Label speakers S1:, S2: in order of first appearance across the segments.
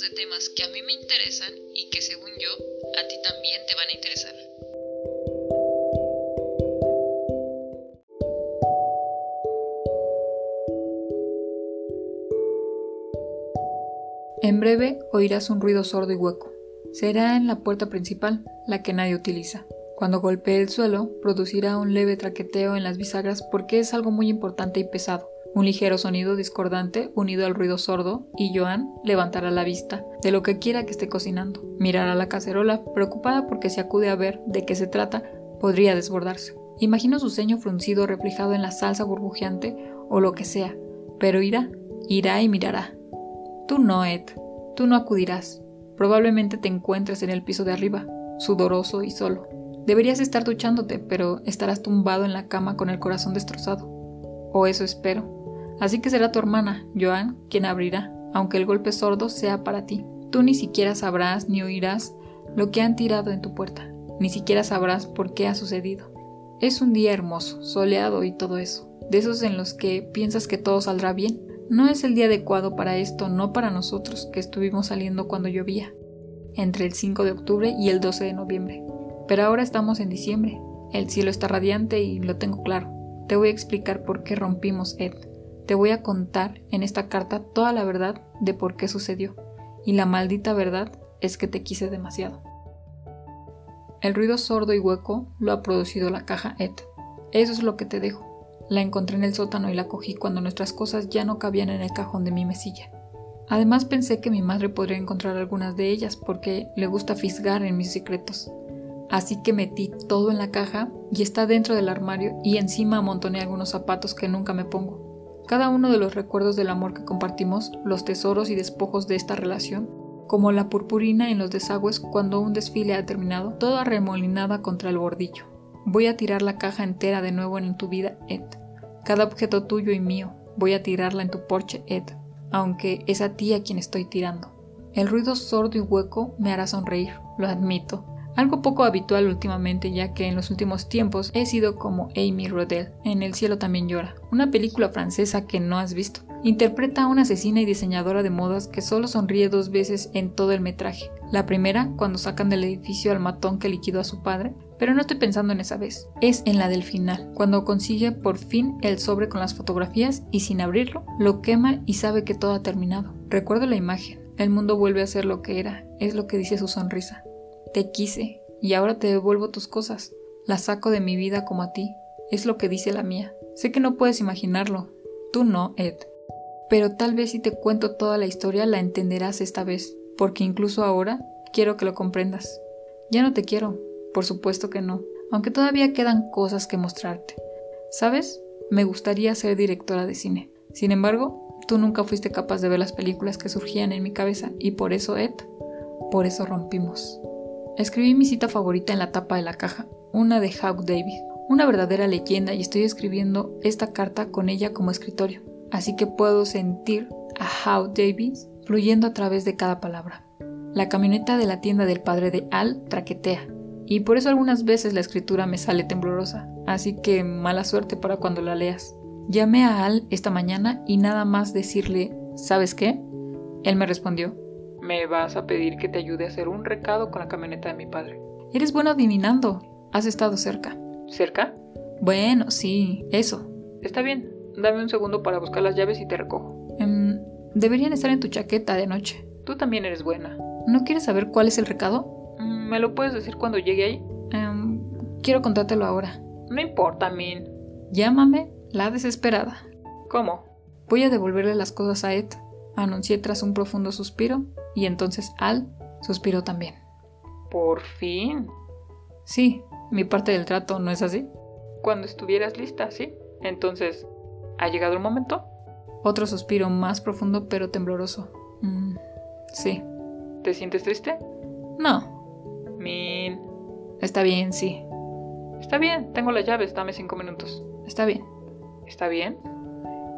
S1: de temas que a mí me interesan y que según yo, a ti también te van a interesar.
S2: En breve oirás un ruido sordo y hueco. Será en la puerta principal, la que nadie utiliza. Cuando golpee el suelo, producirá un leve traqueteo en las bisagras porque es algo muy importante y pesado. Un ligero sonido discordante unido al ruido sordo y Joan levantará la vista de lo que quiera que esté cocinando. Mirará la cacerola, preocupada porque si acude a ver de qué se trata, podría desbordarse. Imagino su ceño fruncido reflejado en la salsa burbujeante o lo que sea, pero irá, irá y mirará. Tú no, Ed, tú no acudirás. Probablemente te encuentres en el piso de arriba, sudoroso y solo. Deberías estar duchándote, pero estarás tumbado en la cama con el corazón destrozado. O eso espero. Así que será tu hermana, Joan, quien abrirá, aunque el golpe sordo sea para ti. Tú ni siquiera sabrás ni oirás lo que han tirado en tu puerta, ni siquiera sabrás por qué ha sucedido. Es un día hermoso, soleado y todo eso, de esos en los que piensas que todo saldrá bien. No es el día adecuado para esto, no para nosotros, que estuvimos saliendo cuando llovía, entre el 5 de octubre y el 12 de noviembre. Pero ahora estamos en diciembre, el cielo está radiante y lo tengo claro. Te voy a explicar por qué rompimos, Ed. Te voy a contar en esta carta toda la verdad de por qué sucedió. Y la maldita verdad es que te quise demasiado. El ruido sordo y hueco lo ha producido la caja Ed. Eso es lo que te dejo. La encontré en el sótano y la cogí cuando nuestras cosas ya no cabían en el cajón de mi mesilla. Además pensé que mi madre podría encontrar algunas de ellas porque le gusta fisgar en mis secretos. Así que metí todo en la caja y está dentro del armario y encima amontoné algunos zapatos que nunca me pongo. Cada uno de los recuerdos del amor que compartimos, los tesoros y despojos de esta relación, como la purpurina en los desagües cuando un desfile ha terminado, toda arremolinada contra el bordillo. Voy a tirar la caja entera de nuevo en tu vida, Ed. Cada objeto tuyo y mío, voy a tirarla en tu porche, Ed, aunque es a ti a quien estoy tirando. El ruido sordo y hueco me hará sonreír, lo admito, algo poco habitual últimamente ya que en los últimos tiempos he sido como Amy Rodell en El cielo también llora, una película francesa que no has visto. Interpreta a una asesina y diseñadora de modas que solo sonríe dos veces en todo el metraje. La primera, cuando sacan del edificio al matón que liquidó a su padre, pero no estoy pensando en esa vez. Es en la del final, cuando consigue por fin el sobre con las fotografías y sin abrirlo, lo quema y sabe que todo ha terminado. Recuerdo la imagen. El mundo vuelve a ser lo que era, es lo que dice su sonrisa. Te quise, y ahora te devuelvo tus cosas. Las saco de mi vida como a ti. Es lo que dice la mía. Sé que no puedes imaginarlo. Tú no, Ed. Pero tal vez si te cuento toda la historia la entenderás esta vez, porque incluso ahora quiero que lo comprendas. Ya no te quiero, por supuesto que no, aunque todavía quedan cosas que mostrarte. ¿Sabes? Me gustaría ser directora de cine. Sin embargo, tú nunca fuiste capaz de ver las películas que surgían en mi cabeza y por eso, Ed, por eso rompimos. Escribí mi cita favorita en la tapa de la caja, una de Hawk David, una verdadera leyenda y estoy escribiendo esta carta con ella como escritorio, así que puedo sentir a Hawk David fluyendo a través de cada palabra. La camioneta de la tienda del padre de Al traquetea, y por eso algunas veces la escritura me sale temblorosa, así que mala suerte para cuando la leas. Llamé a Al esta mañana y nada más decirle, ¿sabes qué? Él me respondió, me vas a pedir que te ayude a hacer un recado con la camioneta de mi padre. Eres bueno adivinando. Has estado cerca. ¿Cerca? Bueno, sí, eso. Está bien. Dame un segundo para buscar las llaves y te recojo. Em, deberían estar en tu chaqueta de noche. Tú también eres buena. ¿No quieres saber cuál es el recado? Mm, ¿Me lo puedes decir cuando llegue ahí? Em, quiero contártelo ahora. No importa, Min. Llámame la desesperada. ¿Cómo? Voy a devolverle las cosas a Ed anuncié tras un profundo suspiro, y entonces Al suspiró también. ¿Por fin? Sí, mi parte del trato no es así. Cuando estuvieras lista, sí. Entonces, ¿ha llegado el momento? Otro suspiro más profundo pero tembloroso. Mm, sí. ¿Te sientes triste? No. Min. Está bien, sí. Está bien, tengo las llaves, dame cinco minutos. Está bien. ¿Está bien?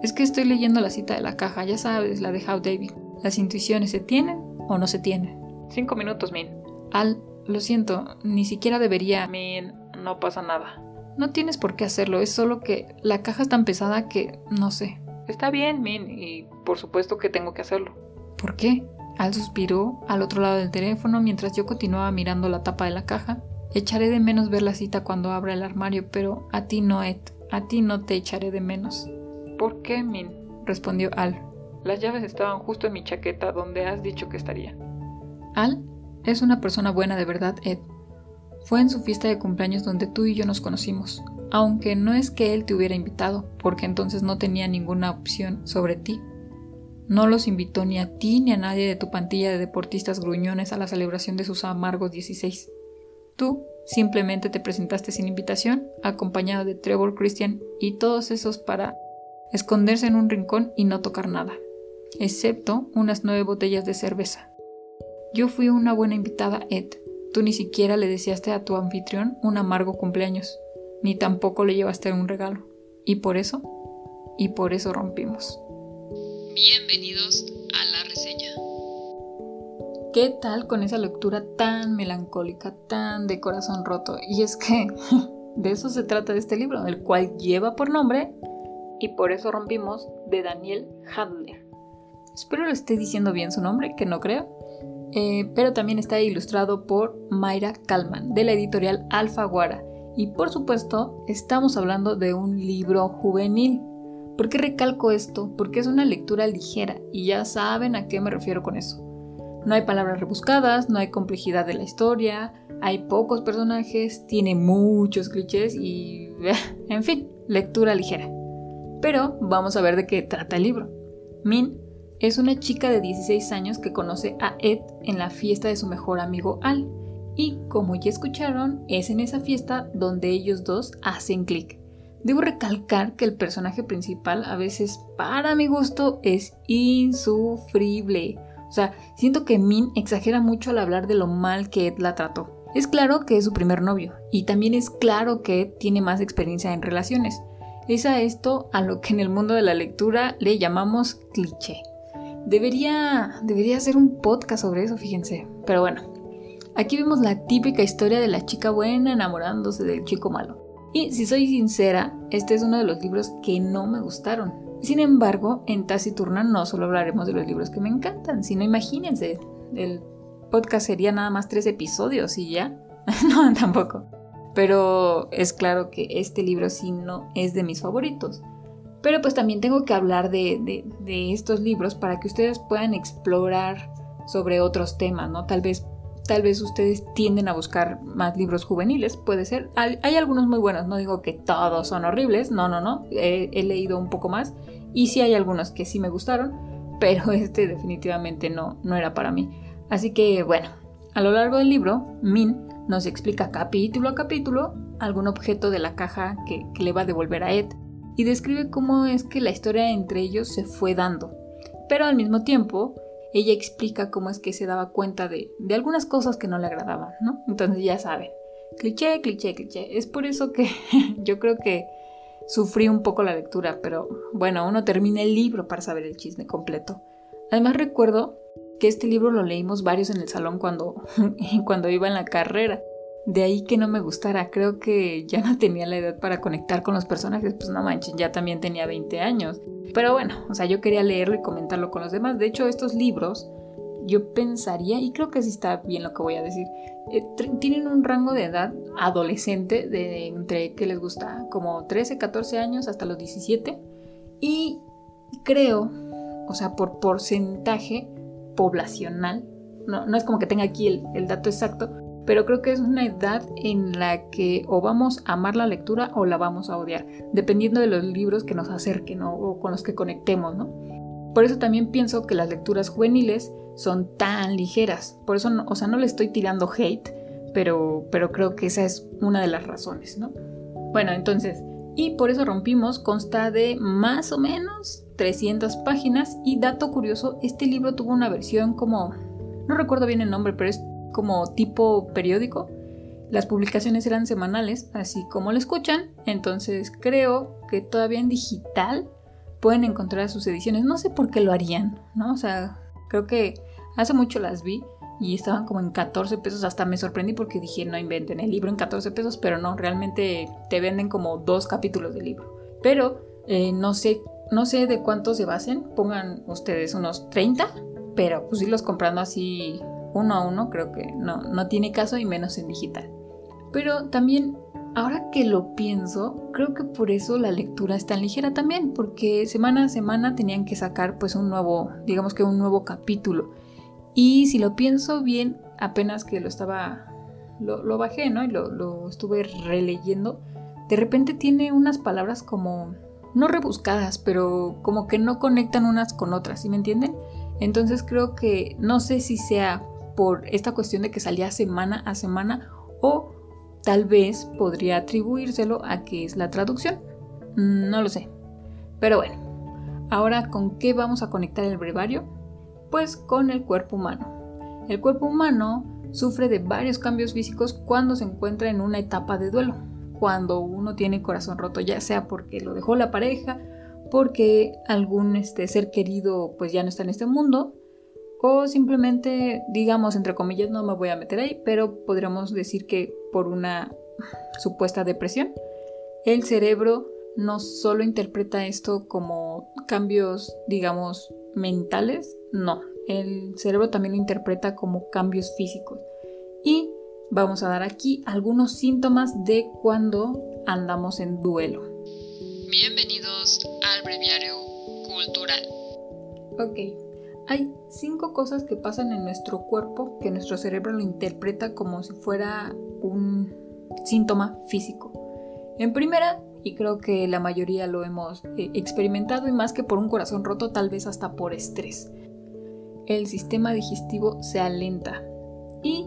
S2: Es que estoy leyendo la cita de la caja, ya sabes, la de How David. Las intuiciones se tienen o no se tienen. Cinco minutos, Min. Al, lo siento, ni siquiera debería. Min, no pasa nada. No tienes por qué hacerlo, es solo que la caja es tan pesada que no sé. Está bien, Min, y por supuesto que tengo que hacerlo. ¿Por qué? Al suspiró al otro lado del teléfono mientras yo continuaba mirando la tapa de la caja. Echaré de menos ver la cita cuando abra el armario, pero a ti no, Ed. A ti no te echaré de menos. ¿Por qué, Min? respondió Al. Las llaves estaban justo en mi chaqueta donde has dicho que estaría. Al es una persona buena de verdad, Ed. Fue en su fiesta de cumpleaños donde tú y yo nos conocimos, aunque no es que él te hubiera invitado, porque entonces no tenía ninguna opción sobre ti. No los invitó ni a ti ni a nadie de tu pantilla de deportistas gruñones a la celebración de sus amargos 16. Tú simplemente te presentaste sin invitación, acompañado de Trevor Christian y todos esos para esconderse en un rincón y no tocar nada, excepto unas nueve botellas de cerveza. Yo fui una buena invitada, Ed. Tú ni siquiera le deseaste a tu anfitrión un amargo cumpleaños, ni tampoco le llevaste un regalo. Y por eso, y por eso rompimos.
S1: Bienvenidos a la reseña.
S2: ¿Qué tal con esa lectura tan melancólica, tan de corazón roto? Y es que de eso se trata de este libro, el cual lleva por nombre Y por eso rompimos de Daniel Handler. Espero lo esté diciendo bien su nombre, que no creo. Eh, pero también está ilustrado por Mayra Kalman, de la editorial Alfaguara. Y por supuesto, estamos hablando de un libro juvenil. ¿Por qué recalco esto? Porque es una lectura ligera y ya saben a qué me refiero con eso. No hay palabras rebuscadas, no hay complejidad de la historia, hay pocos personajes, tiene muchos clichés y... en fin, lectura ligera. Pero vamos a ver de qué trata el libro. Min es una chica de 16 años que conoce a Ed en la fiesta de su mejor amigo Al. Y como ya escucharon, es en esa fiesta donde ellos dos hacen clic. Debo recalcar que el personaje principal a veces, para mi gusto, es insufrible. O sea, siento que Min exagera mucho al hablar de lo mal que Ed la trató. Es claro que es su primer novio, y también es claro que Ed tiene más experiencia en relaciones. Es a esto a lo que en el mundo de la lectura le llamamos cliché. Debería, debería hacer un podcast sobre eso, fíjense. Pero bueno, aquí vemos la típica historia de la chica buena enamorándose del chico malo. Y si soy sincera, este es uno de los libros que no me gustaron. Sin embargo, en Taciturna no solo hablaremos de los libros que me encantan, sino imagínense, el podcast sería nada más tres episodios y ya. no, tampoco. Pero es claro que este libro sí no es de mis favoritos. Pero pues también tengo que hablar de, estos libros para que ustedes puedan explorar sobre otros temas, ¿no? Tal vez Tal vez ustedes tienden a buscar más libros juveniles, puede ser. Hay, algunos muy buenos, no digo que todos son horribles, no, no, no. He, leído un poco más y sí hay algunos que sí me gustaron, pero este definitivamente no, no era para mí. Así que bueno, a lo largo del libro, Min nos explica capítulo a capítulo algún objeto de la caja que, que le va a devolver a Ed y describe cómo es que la historia entre ellos se fue dando. Pero al mismo tiempo, ella explica cómo es que se daba cuenta de, algunas cosas que no le agradaban, ¿no? Entonces ya saben, cliché, cliché, cliché. Es por eso que yo creo que sufrí un poco la lectura, pero bueno, uno termina el libro para saber el chisme completo. Además recuerdo que este libro lo leímos varios en el salón cuando, cuando iba en la carrera. De ahí que no me gustara, creo que ya no tenía la edad para conectar con los personajes, pues no manchen, ya también tenía 20 años. Pero bueno, o sea, yo quería leerlo y comentarlo con los demás. De hecho, estos libros, yo pensaría, y creo que sí está bien lo que voy a decir, eh, tienen un rango de edad adolescente de entre que les gusta, como 13, 14 años hasta los 17. Y creo, o sea, por porcentaje poblacional, no, no es como que tenga aquí el, dato exacto, pero creo que es una edad en la que o vamos a amar la lectura o la vamos a odiar, dependiendo de los libros que nos acerquen o con los que conectemos, ¿no? Por eso también pienso que las lecturas juveniles son tan ligeras. Por eso, o sea, no le estoy tirando hate, pero, pero creo que esa es una de las razones, ¿no? Bueno, entonces, y por eso rompimos, consta de más o menos 300 páginas y dato curioso, este libro tuvo una versión como, no recuerdo bien el nombre, pero es como tipo periódico. Las publicaciones eran semanales, así como lo escuchan, entonces creo que todavía en digital pueden encontrar sus ediciones. No sé por qué lo harían, ¿no? O sea, creo que hace mucho las vi y estaban como en 14 pesos. Hasta me sorprendí porque dije, no inventen el libro en 14 pesos, pero no, realmente te venden como dos capítulos del libro. Pero eh, no sé, no sé de cuántos se basen, pongan ustedes unos 30 pero pues irlos comprando así uno a uno creo que no, no tiene caso y menos en digital. Pero también, ahora que lo pienso, creo que por eso la lectura es tan ligera también, porque semana a semana tenían que sacar pues un nuevo, digamos que un nuevo capítulo. Y si lo pienso bien, apenas que lo estaba, lo, bajé, ¿no? Y lo, lo estuve releyendo, de repente tiene unas palabras como, no rebuscadas, pero como que no conectan unas con otras, ¿sí me entienden? Entonces creo que no sé si sea por esta cuestión de que salía semana a semana o tal vez podría atribuírselo a que es la traducción. No lo sé. Pero bueno, ahora con qué vamos a conectar el brevario? Pues con el cuerpo humano. El cuerpo humano sufre de varios cambios físicos cuando se encuentra en una etapa de duelo. Cuando uno tiene corazón roto, ya sea porque lo dejó la pareja, porque algún este, ser querido pues ya no está en este mundo, o simplemente, digamos, entre comillas, no me voy a meter ahí, pero podríamos decir que por una supuesta depresión, el cerebro no solo interpreta esto como cambios, digamos, mentales, no, el cerebro también lo interpreta como cambios físicos. Y vamos a dar aquí algunos síntomas de cuando andamos en duelo.
S1: Bienvenidos al breviario cultural.
S2: Ok, hay cinco cosas que pasan en nuestro cuerpo que nuestro cerebro lo interpreta como si fuera un síntoma físico. En primera, y creo que la mayoría lo hemos eh, experimentado y más que por un corazón roto, tal vez hasta por estrés. El sistema digestivo se alenta y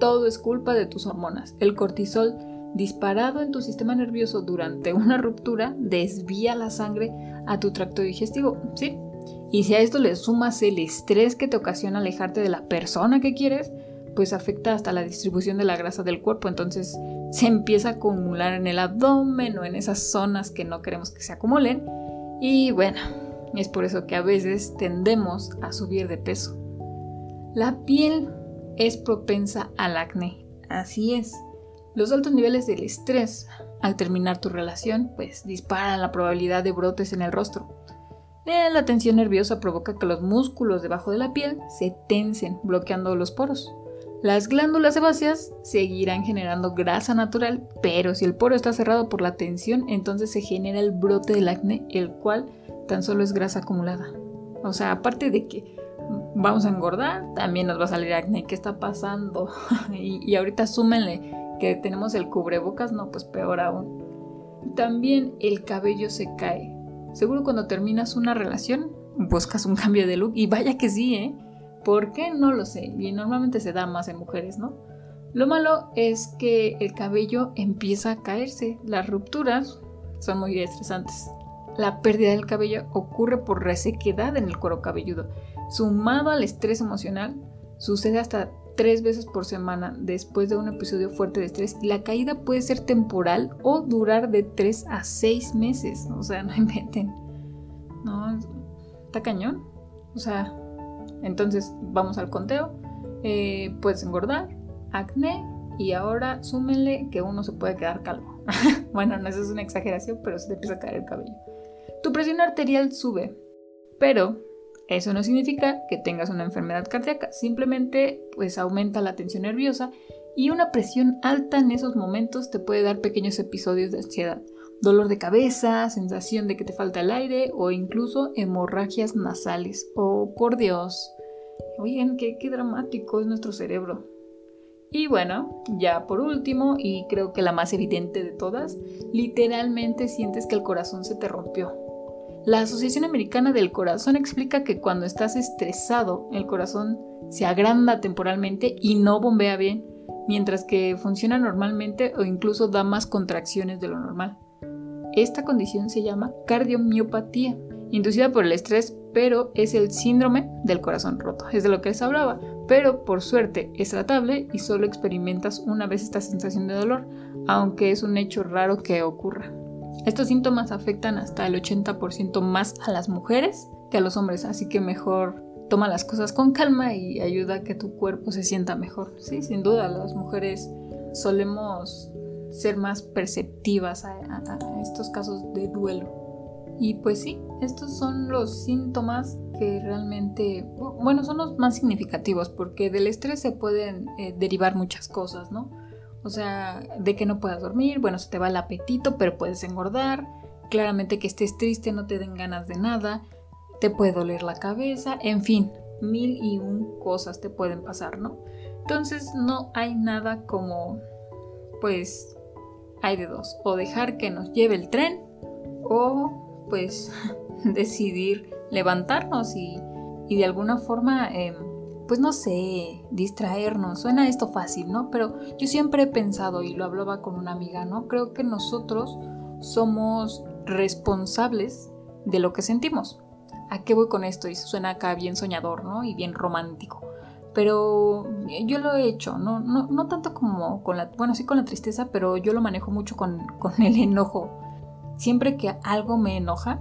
S2: todo es culpa de tus hormonas. El cortisol disparado en tu sistema nervioso durante una ruptura desvía la sangre a tu tracto digestivo. Sí, y si a esto le sumas el estrés que te ocasiona alejarte de la persona que quieres, pues afecta hasta la distribución de la grasa del cuerpo. Entonces se empieza a acumular en el abdomen o en esas zonas que no queremos que se acumulen. Y bueno, es por eso que a veces tendemos a subir de peso. La piel es propensa al acné. Así es. Los altos niveles del estrés al terminar tu relación, pues disparan la probabilidad de brotes en el rostro. Eh, la tensión nerviosa provoca que los músculos debajo de la piel se tensen, bloqueando los poros. Las glándulas sebáceas seguirán generando grasa natural, pero si el poro está cerrado por la tensión, entonces se genera el brote del acné, el cual tan solo es grasa acumulada. O sea, aparte de que vamos a engordar, también nos va a salir acné. ¿Qué está pasando? y, y ahorita súmenle que tenemos el cubrebocas, no, pues peor aún. También el cabello se cae. Seguro cuando terminas una relación buscas un cambio de look y vaya que sí, ¿eh? ¿Por qué? No lo sé. Y normalmente se da más en mujeres, ¿no? Lo malo es que el cabello empieza a caerse. Las rupturas son muy estresantes. La pérdida del cabello ocurre por resequedad en el cuero cabelludo. Sumado al estrés emocional, sucede hasta tres veces por semana después de un episodio fuerte de estrés la caída puede ser temporal o durar de tres a seis meses. O sea, no inventen. No, está cañón. O sea, entonces vamos al conteo. Eh, puedes engordar, acné y ahora súmenle que uno se puede quedar calvo. bueno, no, eso es una exageración, pero se te empieza a caer el cabello. Tu presión arterial sube, pero eso no significa que tengas una enfermedad cardíaca, simplemente pues aumenta la tensión nerviosa y una presión alta en esos momentos te puede dar pequeños episodios de ansiedad, dolor de cabeza, sensación de que te falta el aire o incluso hemorragias nasales. Oh, por Dios. Oigan, qué, qué dramático es nuestro cerebro. Y bueno, ya por último, y creo que la más evidente de todas, literalmente sientes que el corazón se te rompió. La Asociación Americana del Corazón explica que cuando estás estresado, el corazón se agranda temporalmente y no bombea bien, mientras que funciona normalmente o incluso da más contracciones de lo normal. Esta condición se llama cardiomiopatía, inducida por el estrés, pero es el síndrome del corazón roto, es de lo que les hablaba, pero por suerte es tratable y solo experimentas una vez esta sensación de dolor, aunque es un hecho raro que ocurra. Estos síntomas afectan hasta el 80% más a las mujeres que a los hombres, así que mejor toma las cosas con calma y ayuda a que tu cuerpo se sienta mejor. Sí, sin duda, las mujeres solemos ser más perceptivas a, estos casos de duelo. Y pues sí, estos son los síntomas que realmente, bueno, son los más significativos porque del estrés se pueden eh, derivar muchas cosas, ¿no? O sea, de que no puedas dormir, bueno, se te va el apetito, pero puedes engordar, claramente que estés triste, no te den ganas de nada, te puede doler la cabeza, en fin, mil y un cosas te pueden pasar, ¿no? Entonces no hay nada como, pues, hay de dos, o dejar que nos lleve el tren, o pues decidir levantarnos y, y de alguna forma, em, pues no sé, distraernos. Suena esto fácil, ¿no? Pero yo siempre he pensado, y lo hablaba con una amiga, ¿no? Creo que nosotros somos responsables de lo que sentimos. ¿A qué voy con esto? Y suena acá bien soñador, ¿no? Y bien romántico. Pero yo lo he hecho, no, no, no tanto como con la, bueno, sí con la tristeza, pero yo lo manejo mucho con, con el enojo. Siempre que algo me enoja,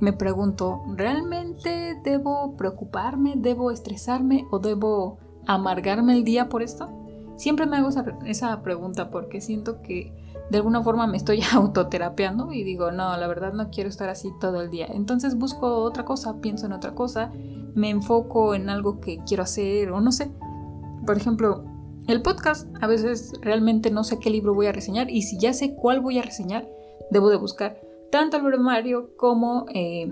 S2: me pregunto, ¿realmente debo preocuparme, debo estresarme o debo amargarme el día por esto? Siempre me hago esa, pregunta porque siento que de alguna forma me estoy autoterapeando y digo, no, la verdad no quiero estar así todo el día. Entonces busco otra cosa, pienso en otra cosa, me enfoco en algo que quiero hacer o no sé. Por ejemplo, el podcast, a veces realmente no sé qué libro voy a reseñar y si ya sé cuál voy a reseñar, debo de buscar tanto el Mario como, eh,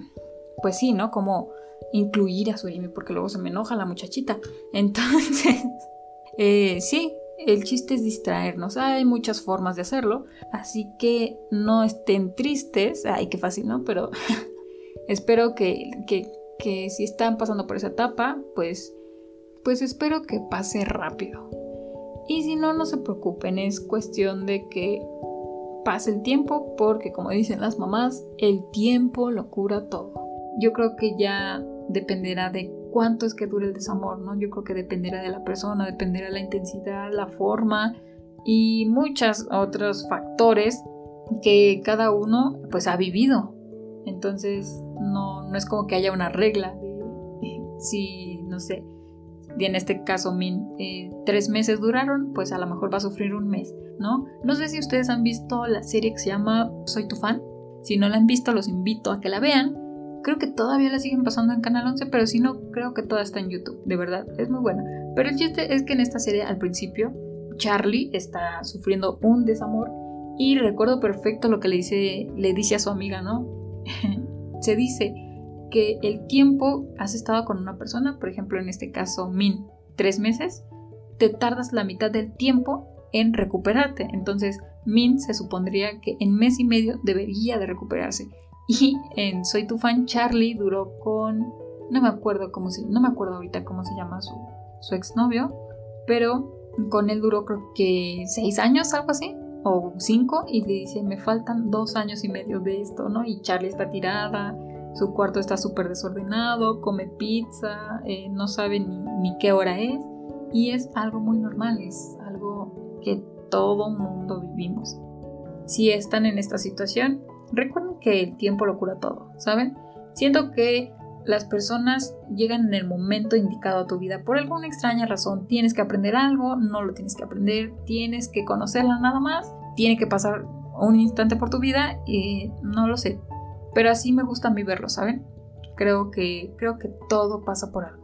S2: pues sí, ¿no? Como incluir a Surimi porque luego se me enoja la muchachita. Entonces, eh, sí, el chiste es distraernos. Hay muchas formas de hacerlo. Así que no estén tristes. Ay, qué fácil, ¿no? Pero espero que, que, que, si están pasando por esa etapa, pues, pues espero que pase rápido. Y si no, no se preocupen. Es cuestión de que pase el tiempo porque, como dicen las mamás, el tiempo lo cura todo. Yo creo que ya dependerá de cuánto es que dure el desamor, ¿no? Yo creo que dependerá de la persona, dependerá de la intensidad, la forma y muchos otros factores que cada uno pues ha vivido. Entonces no, no es como que haya una regla de si, no sé, y en este caso min, eh, tres meses duraron, pues a lo mejor va a sufrir un mes, ¿no? No sé si ustedes han visto la serie que se llama Soy tu fan. Si no la han visto, los invito a que la vean Creo que todavía la siguen pasando en Canal 11, pero si no, creo que toda está en YouTube. De verdad, es muy buena. Pero el chiste es que en esta serie, al principio, Charlie está sufriendo un desamor y recuerdo perfecto lo que le dice, le dice a su amiga, ¿no? Se dice que el tiempo has estado con una persona, por ejemplo, en este caso, Min, tres meses, te tardas la mitad del tiempo en recuperarte. Entonces, Min se supondría que en mes y medio debería de recuperarse. Y en Soy tu fan, Charlie duró con. No me acuerdo cómo se. No me acuerdo ahorita cómo se llama su, su exnovio. Pero con él duró creo que seis años, algo así. O cinco. Y le dice, me faltan dos años y medio de esto, ¿no? Y Charlie está tirada. Su cuarto está súper desordenado. Come pizza. Eh, no sabe ni, ni qué hora es. Y es algo muy normal. Es algo que todo mundo vivimos. Si están en esta situación, Recuerden que el tiempo lo cura todo, ¿saben? Siento que las personas llegan en el momento indicado a tu vida por alguna extraña razón. Tienes que aprender algo, no lo tienes que aprender, tienes que conocerla nada más, tiene que pasar un instante por tu vida y no lo sé. Pero así me gusta a mí verlo, ¿saben? Creo que, creo que todo pasa por algo.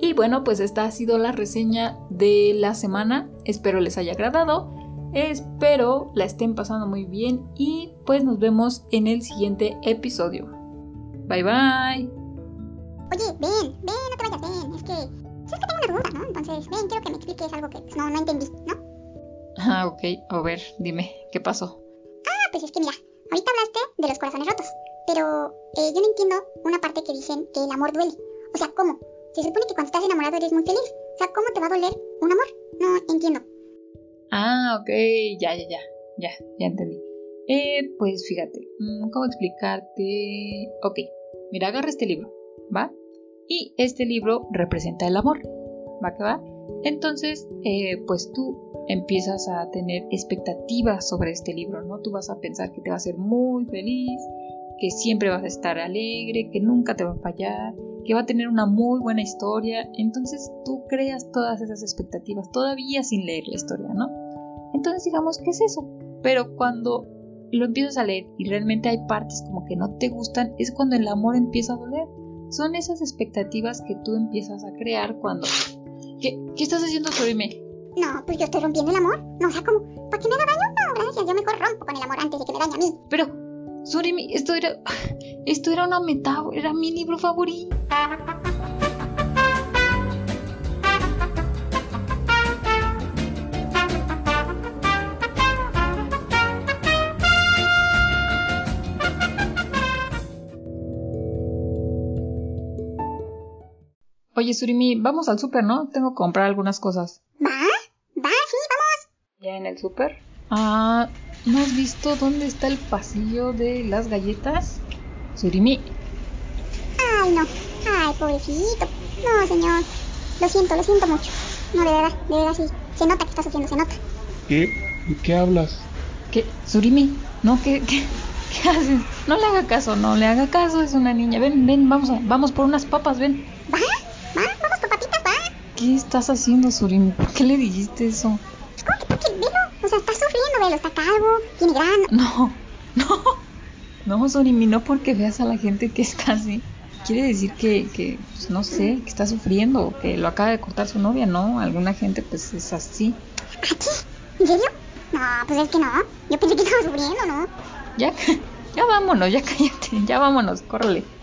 S2: Y bueno, pues esta ha sido la reseña de la semana. Espero les haya agradado. Espero la estén pasando muy bien y pues nos vemos en el siguiente episodio. Bye bye.
S3: Oye, ven, ven, no te vayas, ven. Es que, es que tengo una duda, ¿no? Entonces, ven, quiero que me expliques algo que pues, no, no entendí, ¿no?
S2: Ah, ok. A ver, dime, ¿qué pasó?
S3: Ah, pues es que mira, ahorita hablaste de los corazones rotos, pero eh, yo no entiendo una parte que dicen que el amor duele. O sea, ¿cómo? Se supone que cuando estás enamorado eres muy feliz. O sea, ¿cómo te va a doler un amor? No entiendo.
S2: Ah, ok, ya, ya, ya, ya, ya entendí. Eh, pues fíjate, mm, ¿cómo explicarte? Ok, mira, agarra este libro, ¿va? Y este libro representa el amor, ¿va que va? Entonces, eh, pues tú empiezas a tener expectativas sobre este libro, ¿no? Tú vas a pensar que te va a hacer muy feliz, que siempre vas a estar alegre, que nunca te va a fallar, que va a tener una muy buena historia. Entonces tú creas todas esas expectativas todavía sin leer la historia, ¿no? Entonces digamos, ¿qué es eso? Pero cuando lo empiezas a leer y realmente hay partes como que no te gustan, es cuando el amor empieza a doler. Son esas expectativas que tú empiezas a crear cuando... ¿Qué, ¿Qué estás haciendo, Sorime?
S3: No, pues yo estoy rompiendo el amor. No, o sea, como, ¿para qué me haga daño? No, gracias, yo mejor rompo con el amor antes de que me dañe a mí.
S2: Pero, Sorime, esto era... Esto era una metáfora, era mi libro favorito. Oye, Surimi, vamos al súper, ¿no? Tengo que comprar algunas cosas.
S3: ¿Va? ¿Va? Sí, vamos.
S2: ¿Ya en el súper? Ah, ¿no has visto dónde está el pasillo de las galletas? Surimi.
S3: Ay, no. Ay, pobrecito. No, señor. Lo siento, lo siento mucho. No, de verdad, de verdad sí. Se nota que está sufriendo, se nota.
S4: ¿Qué? ¿De qué hablas?
S2: ¿Qué? Surimi, ¿no? ¿Qué, qué, qué haces? No le haga caso, no le haga caso, es una niña. Ven, ven, vamos, a, vamos por unas papas, ven.
S3: ¿Va? ¿Va? Vamos por papitas, ¿va?
S2: ¿Qué estás haciendo, Surimi? ¿Por qué le dijiste eso?
S3: Velo, está calvo, tiene.
S2: No, no, no, Surimi, no porque veas a la gente que está así. Quiere decir que, que pues, no sé, que está sufriendo, que lo acaba de cortar su novia, ¿no? Alguna gente pues es así.
S3: ¿En serio? No, pues es que no. Yo pensé que estaba sufriendo, ¿no?
S2: Ya, ya vámonos, ya cállate, ya vámonos, córrele.